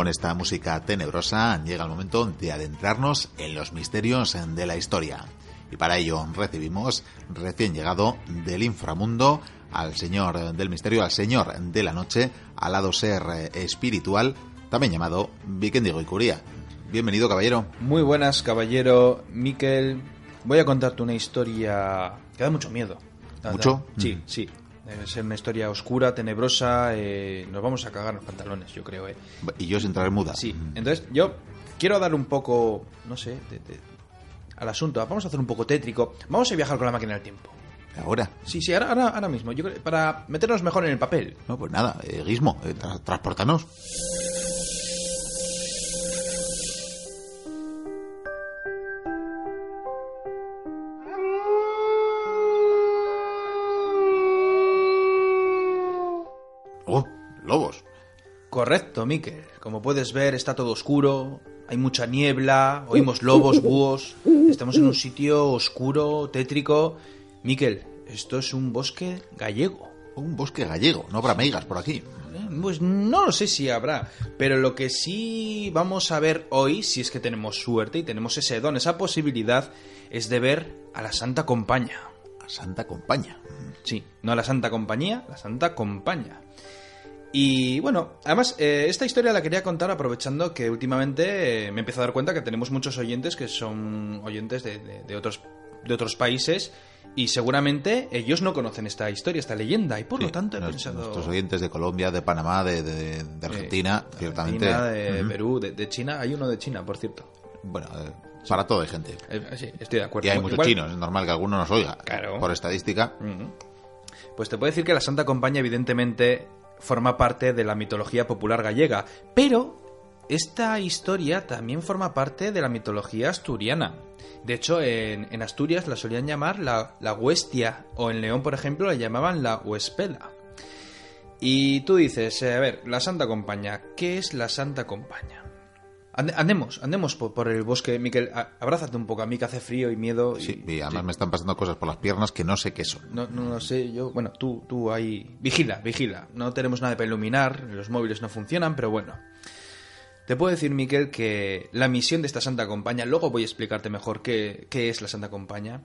con esta música tenebrosa llega el momento de adentrarnos en los misterios de la historia. Y para ello recibimos recién llegado del inframundo al señor del misterio, al señor de la noche, al lado ser espiritual, también llamado Vikendigo y Curía. Bienvenido, caballero. Muy buenas, caballero Miquel. Voy a contarte una historia que da mucho miedo. ¿Mucho? Sí, Mm. sí. Debe ser una historia oscura, tenebrosa. eh, nos vamos a cagar los pantalones, yo creo, ¿eh? Y yo sin traer muda. Sí, entonces yo quiero dar un poco, no sé, de- de- al asunto. Vamos a hacer un poco tétrico. Vamos a viajar con la máquina del tiempo. Ahora. Sí, sí, ahora, ahora, ahora mismo. Yo creo, para meternos mejor en el papel. No, pues nada, eh, Guismo, eh, tra- transportanos. Correcto, Miquel. Como puedes ver, está todo oscuro, hay mucha niebla, oímos lobos, búhos. Estamos en un sitio oscuro, tétrico. Miquel, esto es un bosque gallego. Un bosque gallego, no habrá meigas por aquí. Eh, Pues no lo sé si habrá, pero lo que sí vamos a ver hoy, si es que tenemos suerte y tenemos ese don, esa posibilidad, es de ver a la Santa Compañía. A Santa Compañía. Sí, no a la Santa Compañía, la Santa Compañía. Y bueno, además, eh, esta historia la quería contar aprovechando que últimamente eh, me empiezo a dar cuenta que tenemos muchos oyentes que son oyentes de, de- de otros, de otros países y seguramente ellos no conocen esta historia, esta leyenda, y por lo tanto he nos- pensado... Nuestros oyentes de Colombia, de Panamá, de, de- de Argentina, Eh, ciertamente. Argentina, de. Perú, de, de China. Hay uno de China, por cierto. Bueno, eh, para todo hay gente. Eh, sí, estoy de acuerdo. Y hay muchos Igual- chinos, es normal que alguno nos oiga. Claro. Por estadística. Pues te puedo decir que la Santa Compañía, evidentemente, forma parte de la mitología popular gallega. Pero esta historia también forma parte de la mitología asturiana. De hecho, en, Asturias la solían llamar la, la huestia, o en León, por ejemplo, la llamaban la huespela. Y tú dices, eh, a ver, la Santa Compañía, ¿qué es la Santa Compañía? Ande- Andemos, andemos por, por el bosque, Miquel, abrázate un poco a mí que hace frío y miedo. y- Sí, y además me están pasando cosas por las piernas que no sé qué son. no, no lo sé, yo. Bueno, tú, tú ahí. Vigila, vigila. No tenemos nada para iluminar, los móviles no funcionan, pero bueno. Te puedo decir, Miquel, que la misión de esta Santa Compañía, luego voy a explicarte mejor qué, qué es la Santa Compañía.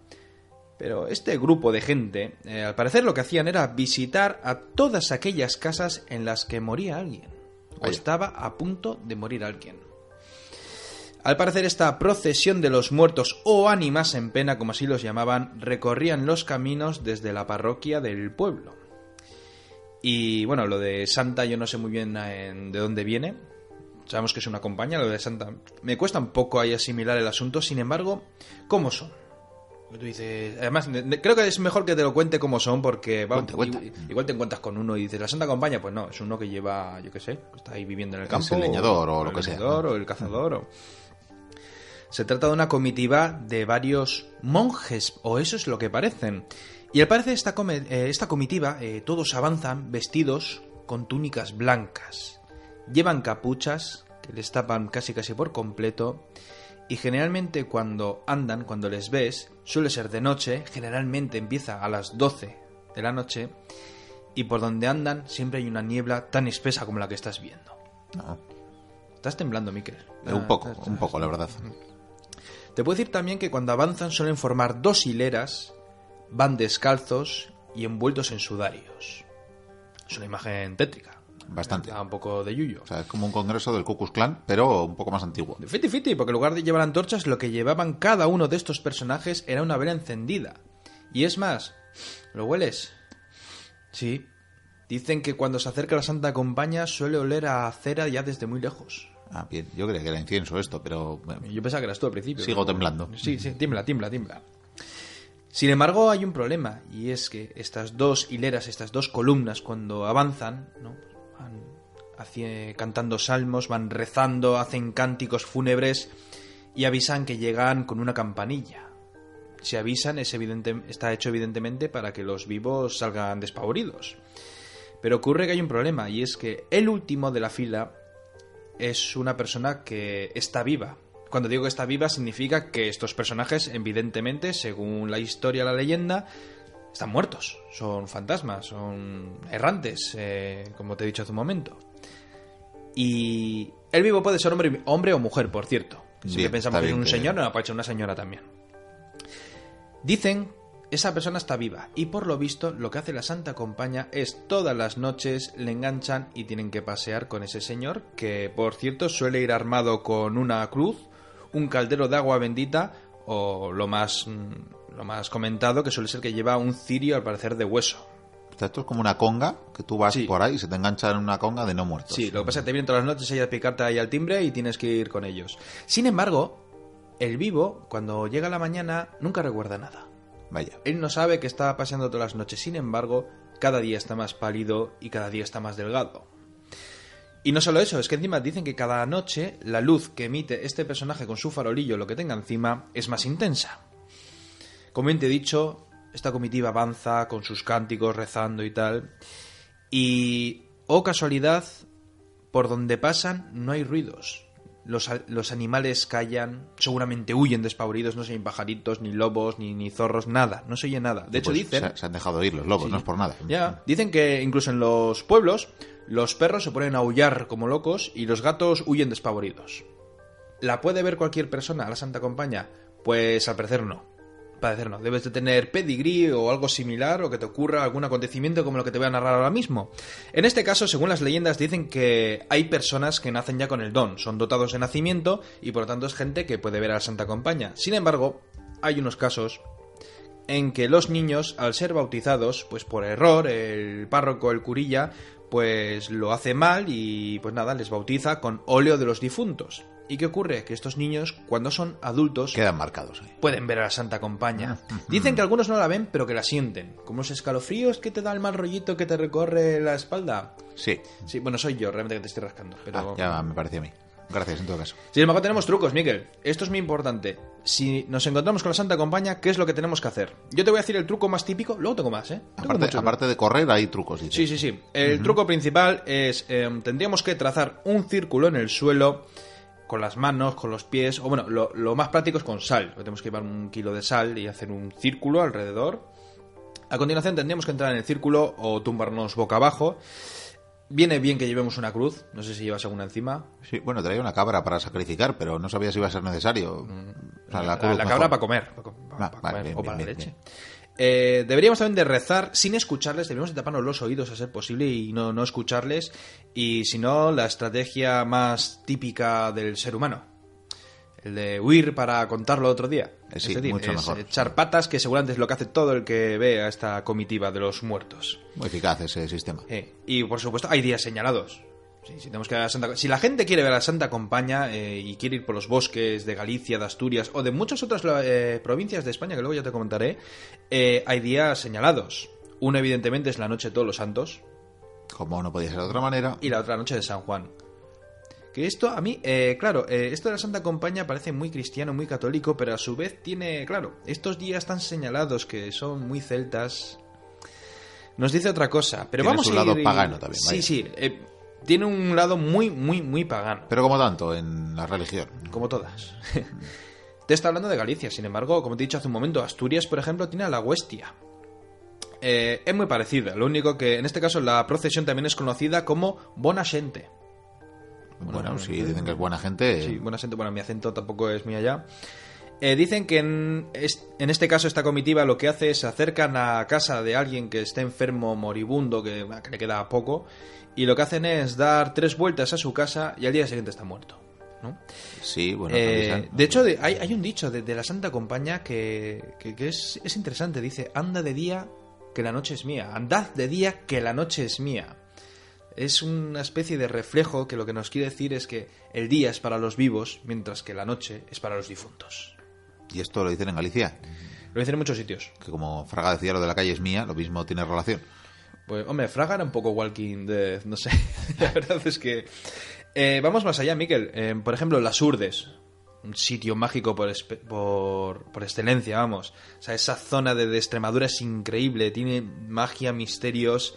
Pero este grupo de gente, eh, al parecer lo que hacían era visitar a todas aquellas casas en las que moría alguien. O estaba a punto de morir alguien. Al parecer esta procesión de los muertos o ánimas en pena, como así los llamaban, recorrían los caminos desde la parroquia del pueblo. Y bueno, lo de Santa yo no sé muy bien de dónde viene. Sabemos que es una compañía, lo de Santa. Me cuesta un poco ahí asimilar el asunto, sin embargo, ¿cómo son? Tú dices, además, creo que es mejor que te lo cuente cómo son, porque vamos, Cuenta, cuenta. i- igual te encuentras con uno y dices, la Santa Compañía, pues no, es uno que lleva, yo qué sé, está ahí viviendo en el Es campo. el leñador o lo el que sea, leñador ¿no? O el cazador, o... Se trata de una comitiva de varios monjes, o eso es lo que parecen. Y al parecer esta, eh, esta comitiva, eh, todos avanzan vestidos con túnicas blancas. Llevan capuchas que les tapan casi casi por completo. Y generalmente cuando andan, cuando les ves, suele ser de noche, generalmente empieza a las 12 de la noche. Y por donde andan siempre hay una niebla tan espesa como la que estás viendo. No, Estás temblando, Miquel. eh, un poco, un poco, la verdad. Te puedo decir también que cuando avanzan suelen formar dos hileras, van descalzos y envueltos en sudarios. Es una imagen tétrica. Bastante. Da un poco de yuyo. O sea, es como un congreso del Ku Klux Klan, pero un poco más antiguo. Fiti fiti, porque en lugar de llevar antorchas, lo que llevaban cada uno de estos personajes era una vela encendida. Y es más, ¿lo hueles? Sí. Dicen que cuando se acerca la Santa Compañía suele oler a cera ya desde muy lejos. Ah, bien, yo creía que era incienso esto, pero Yo pensaba que eras tú al principio. sigo temblando. Sí, sí, tiembla, tiembla, tiembla. Sin embargo, hay un problema, y es que estas dos hileras, estas dos columnas, cuando avanzan, ¿no? van cantando salmos, van rezando, hacen cánticos fúnebres y avisan que llegan con una campanilla. Si avisan, es evidente, está hecho evidentemente para que los vivos salgan despavoridos. Pero ocurre que hay un problema, y es que el último de la fila es una persona que está viva. Cuando digo que está viva significa que estos personajes, evidentemente, según la historia, la leyenda, están muertos. Son fantasmas, son errantes, eh, como te he dicho hace un momento. Y El vivo puede ser hombre, hombre o mujer, por cierto. Si Bien, pensamos está que es bien un que- señor, no, puede ser una señora también. Dicen, esa persona está viva y por lo visto lo que hace la Santa Compañía es todas las noches le enganchan y tienen que pasear con ese señor, que por cierto suele ir armado con una cruz, un caldero de agua bendita o lo más, mm, lo más comentado que suele ser que lleva un cirio al parecer de hueso. Esto es como una conga, que tú vas Sí. por ahí y se te engancha en una conga de no muertos. Sí, lo que pasa es que te vienen todas las noches ahí a picarte ahí al timbre y tienes que ir con ellos. Sin embargo, el vivo, cuando llega la mañana, nunca recuerda nada. Él no sabe que está paseando todas las noches, sin embargo, cada día está más pálido y cada día está más delgado. Y no solo eso, es que encima dicen que cada noche la luz que emite este personaje con su farolillo, lo que tenga encima, es más intensa. Como bien te he dicho, esta comitiva avanza con sus cánticos, rezando y tal. Y, oh casualidad, por donde pasan no hay ruidos. Los, los animales callan, seguramente huyen despavoridos, no se oyen pajaritos, ni lobos, ni, ni zorros, nada, no se oye nada. De hecho, Pues dicen... Se, se han dejado ir los lobos, Sí. no es por nada. Ya, dicen que incluso en los pueblos los perros se ponen a aullar como locos y los gatos huyen despavoridos. ¿La puede ver cualquier persona a la Santa Compañía? Pues al parecer no. Al parecer no. Debes de tener pedigrí o algo similar o que te ocurra algún acontecimiento como lo que te voy a narrar ahora mismo. En este caso, según las leyendas, dicen que hay personas que nacen ya con el don, son dotados de nacimiento y por lo tanto es gente que puede ver a la Santa Compañía. Sin embargo, hay unos casos en que los niños, al ser bautizados, pues por error, el párroco, el curilla, pues lo hace mal y pues nada, les bautiza con óleo de los difuntos. ¿Y qué ocurre? Que estos niños, cuando son adultos, Quedan marcados ahí. pueden ver a la Santa Compañía. Dicen que algunos no la ven, pero que la sienten. Como los escalofríos que te da el mal rollito que te recorre la espalda. Sí. Sí, bueno, soy yo, realmente que te estoy rascando. Pero... Ah, ya me parecía a mí. Gracias, en todo caso. Sin embargo, tenemos trucos, Miguel. Esto es muy importante. Si nos encontramos con la Santa Compañía, ¿qué es lo que tenemos que hacer? Yo te voy a decir el truco más típico, luego tengo más, ¿eh? Tengo Aparte, muchos aparte de correr, hay trucos. dice. Sí, sí, sí. El truco principal es, eh, tendríamos que trazar un círculo en el suelo con las manos, con los pies, o bueno, lo, lo más práctico es con sal. Tenemos que llevar un kilo de sal y hacer un círculo alrededor. A continuación tendríamos que entrar en el círculo o tumbarnos boca abajo. Viene bien que llevemos una cruz, no sé si llevas alguna encima. Sí, bueno, traía una cabra para sacrificar, pero no sabía si iba a ser necesario. O sea, La, la cabra para comer. pa- pa- pa vale, comer, bien, o bien, para la leche. bien. Eh, deberíamos también de rezar sin escucharles, deberíamos de taparnos los oídos a ser posible y no, no escucharles. Y si no, la estrategia más típica del ser humano. El de huir para contarlo otro día. Eh, sí, Es decir, mucho es mejor. echar patas, que seguramente es lo que hace todo el que ve a esta comitiva de los muertos. Muy eficaz ese sistema. Eh, y por supuesto, hay días señalados. Sí, si, tenemos que a Santa- si la gente quiere ver a la Santa Compañía eh, y quiere ir por los bosques de Galicia, de Asturias o de muchas otras eh, provincias de España, que luego ya te comentaré, eh, hay días señalados. Uno, evidentemente, es la noche de todos los santos Como no podía ser de otra manera. y la otra noche de San Juan. Que esto a mí, eh, claro, eh, esto de la Santa Compañía parece muy cristiano, muy católico, pero a su vez tiene, claro, estos días tan señalados que son muy celtas, nos dice otra cosa. Pero Tiene vamos su a lado ir- pagano también, Sí, vaya. sí, eh, tiene un lado muy, muy, muy pagano, Pero como tanto en la religión. como todas. te está hablando de Galicia, sin embargo, como te he dicho hace un momento, Asturias, por ejemplo, tiene a la Huestia. Eh, es muy parecida, lo único que en este caso la procesión también es conocida como Bona Xente. Bueno, si dicen que es buena gente. Sí, buena gente. Bueno, mi acento tampoco es muy allá. Eh, dicen que en, es- en este caso esta comitiva lo que hace es acercan a casa de alguien que esté enfermo, moribundo, que, le queda poco, y lo que hacen es dar tres vueltas a su casa y al día siguiente está muerto. ¿no? Sí, bueno. Eh, de hecho, de- hay, hay un dicho de, de la Santa Compañía que, que- que es, es interesante. Dice, anda de día que la noche es mía. Andad de día que la noche es mía. Es una especie de reflejo que lo que nos quiere decir es que el día es para los vivos, mientras que la noche es para los difuntos. Y esto lo dicen en Galicia. Lo dicen en muchos sitios. Que como Fraga decía lo de la calle es mía, lo mismo tiene relación. Pues, hombre, Fraga era un poco Walking Dead, no sé. la verdad es que... Eh, vamos más allá, Miquel. Eh, por ejemplo, Las Urdes. Un sitio mágico por, por, por excelencia, vamos. O sea, esa zona de, de Extremadura es increíble. Tiene magia, misterios.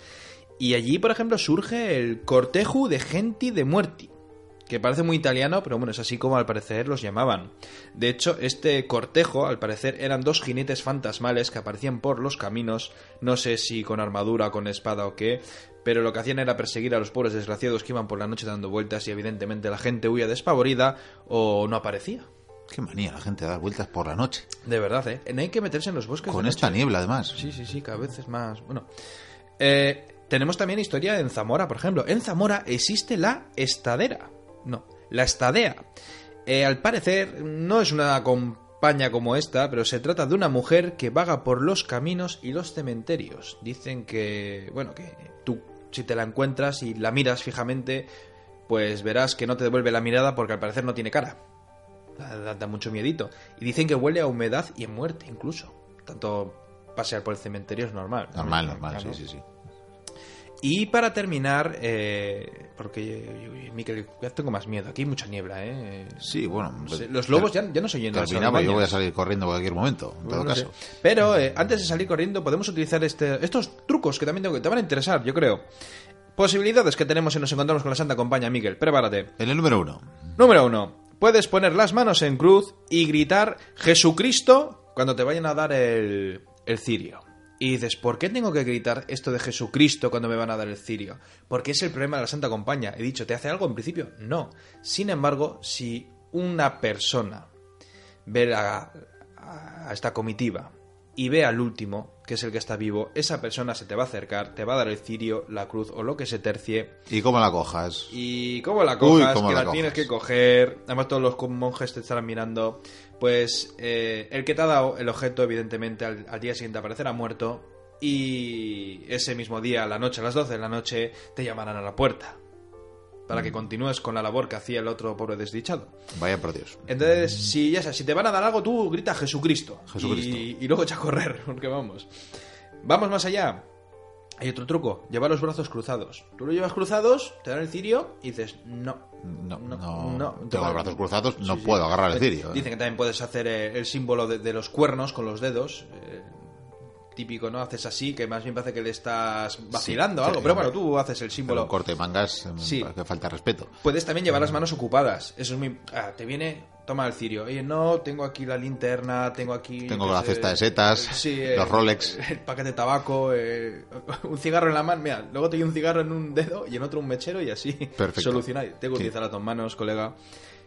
Y allí, por ejemplo, surge el cortejo de Genti de Muerti. Que parece muy italiano, pero bueno, es así como al parecer los llamaban. De hecho, este cortejo, al parecer, eran dos jinetes fantasmales que aparecían por los caminos, no sé si con armadura, con espada o qué, pero lo que hacían era perseguir a los pobres desgraciados que iban por la noche dando vueltas y evidentemente la gente huía despavorida o no aparecía. Qué manía la gente dar vueltas por la noche. De verdad, ¿eh? No hay que meterse en los bosques. Con de esta noche. niebla, además. Sí, sí, sí, cada vez es más. Bueno. Eh, tenemos también historia en Zamora, por ejemplo. En Zamora existe la estadera. No, la estadea. Eh, al parecer, no es una compañía como esta, pero se trata de una mujer que vaga por los caminos y los cementerios. Dicen que, bueno, que tú, si te la encuentras y la miras fijamente, pues verás que no te devuelve la mirada porque al parecer no tiene cara. Da, da- mucho miedito. Y dicen que huele a humedad y a muerte, incluso. Tanto pasear por el cementerio es normal. Normal, normal, sí, sí, sí. Y para terminar, eh, porque, Miquel, ya tengo más miedo. Aquí hay mucha niebla, ¿eh? Sí, bueno. No sé, Los lobos ya, ya no se oyen las Terminamos, yo voy a salir corriendo en cualquier momento, en todo No sé. caso. Pero eh, antes de salir corriendo podemos utilizar este, estos trucos que también tengo que te van a interesar, yo creo. Posibilidades que tenemos si nos encontramos con la Santa Compañía, Miguel. Prepárate. En el número uno. Número uno. Puedes poner las manos en cruz y gritar Jesucristo cuando te vayan a dar el, el cirio. Y dices, ¿por qué tengo que gritar esto de Jesucristo cuando me van a dar el cirio? Porque es el problema de la Santa Compañía. He dicho, ¿te hace algo en principio? No. Sin embargo, si una persona ve a, a esta comitiva y ve al último, que es el que está vivo, esa persona se te va a acercar, te va a dar el cirio, la cruz o lo que se tercie ¿Y cómo la cojas? y cómo la Uy, cojas, cómo que la la, tienes que coger. Además, todos los monjes te estarán mirando. Pues eh, el que te ha dado el objeto, evidentemente, al, al día siguiente aparecerá muerto. Y ese mismo día, a la noche, a las 12 de la noche, te llamarán a la puerta. Para Mm. que continúes con la labor que hacía el otro pobre desdichado. Vaya por Dios. Entonces, si ya sabes, si te van a dar algo, tú grita Jesucristo. Jesucristo. Y, y luego echa a correr, porque vamos. Vamos más allá. Hay otro truco, llevar los brazos cruzados. Tú lo llevas cruzados, te dan el cirio y dices, no. No, no, No, no. tengo los brazos cruzados, no Sí, sí. puedo agarrar el cirio. ¿eh? Dicen que también puedes hacer eh, el símbolo de, de los cuernos con los dedos. eh, típico, ¿no? Haces así, que más bien parece que le estás vacilando o sí, algo. Pero bueno, tú haces el símbolo. un corte de mangas mm, Sí. que falta respeto. Puedes también llevar las manos ocupadas. Eso es muy. Ah, te viene. Toma el cirio. Oye, no, tengo aquí la linterna, tengo aquí. Tengo la cesta de setas, sí, los Rolex. El paquete de tabaco, eh, un cigarro en la mano. Mira, luego te doy un cigarro en un dedo y en otro un mechero y así. Perfecto. Solucionar. Tengo que utilizar las dos manos, colega.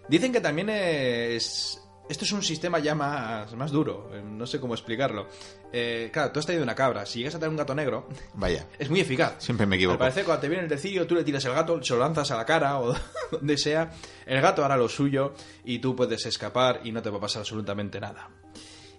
Dicen que también es. Esto es un sistema ya más, más duro. eh, No sé cómo explicarlo. Eh, claro, tú has traído una cabra. Si llegas a tener un gato negro, Vaya, es muy eficaz. siempre me equivoco. parecer, cuando te viene el decillo, tú le tiras el gato, se lo lanzas a la cara o donde sea. El gato hará lo suyo y tú puedes escapar y no te va a pasar absolutamente nada.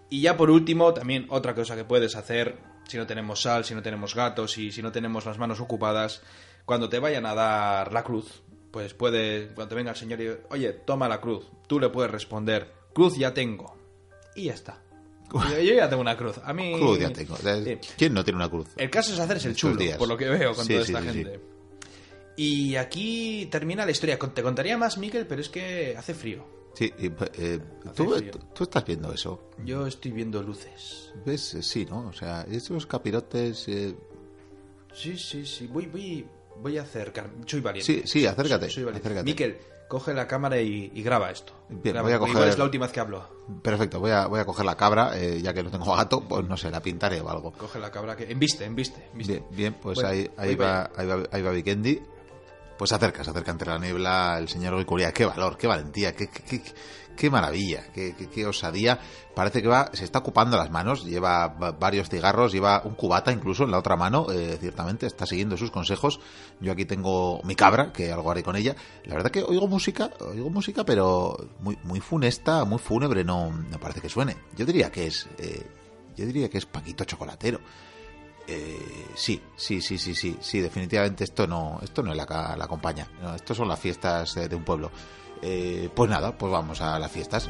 Y ya por último, también otra cosa que puedes hacer, si no tenemos sal, si no tenemos gatos y si no tenemos las manos ocupadas, cuando te vayan a dar la cruz, pues puede, cuando te venga el Señor y oye, toma la cruz, tú le puedes responder, cruz ya tengo. Y ya está. Yo, yo ya tengo una cruz. A mí... Cruz ya tengo. Sí. ¿Quién no tiene una cruz? El caso es hacerse el chulo, días. por lo que veo con Sí, toda sí, esta gente. Y aquí termina la historia. Te contaría más, Miquel, pero es que hace frío. Sí, eh, ¿tú, frío. tú- tú estás viendo eso. Yo estoy viendo luces. ¿Ves? Eh, Sí, ¿no? O sea, esos capirotes... eh, Sí, sí, sí. Voy, voy, voy a acercar. Soy valiente. Sí, sí, acércate, Soy, soy acércate. Miquel, coge la cámara y, y graba esto. Bien, Graba, voy a coger- Igual es la última vez que hablo. Perfecto, voy a, voy a coger la cabra, eh, ya que no tengo gato, pues no sé, la pintaré o algo. Coge la cabra que... Embiste, embiste. embiste. Bien, bien, pues Bueno, ahí, ahí, voy va, ahí va, ahí va Vikendi. Pues acerca, se acerca entre la niebla el señor Goicuría. Qué valor, qué valentía, qué, qué, qué, qué maravilla, qué, qué, osadía. Parece que va, se está ocupando las manos, lleva va- varios cigarros, lleva un cubata incluso en la otra mano, eh, ciertamente, está siguiendo sus consejos. Yo aquí tengo mi cabra, que algo haré con ella. La verdad que oigo música, oigo música, pero muy, muy funesta, muy fúnebre, no, no parece que suene. Yo diría que es, eh, yo diría que es Paquito Chocolatero. Eh, sí, sí, sí, sí, sí, sí, definitivamente esto no, esto no es la, compañía, no, esto son las fiestas eh, de un pueblo. Eh, pues nada, pues vamos a las fiestas.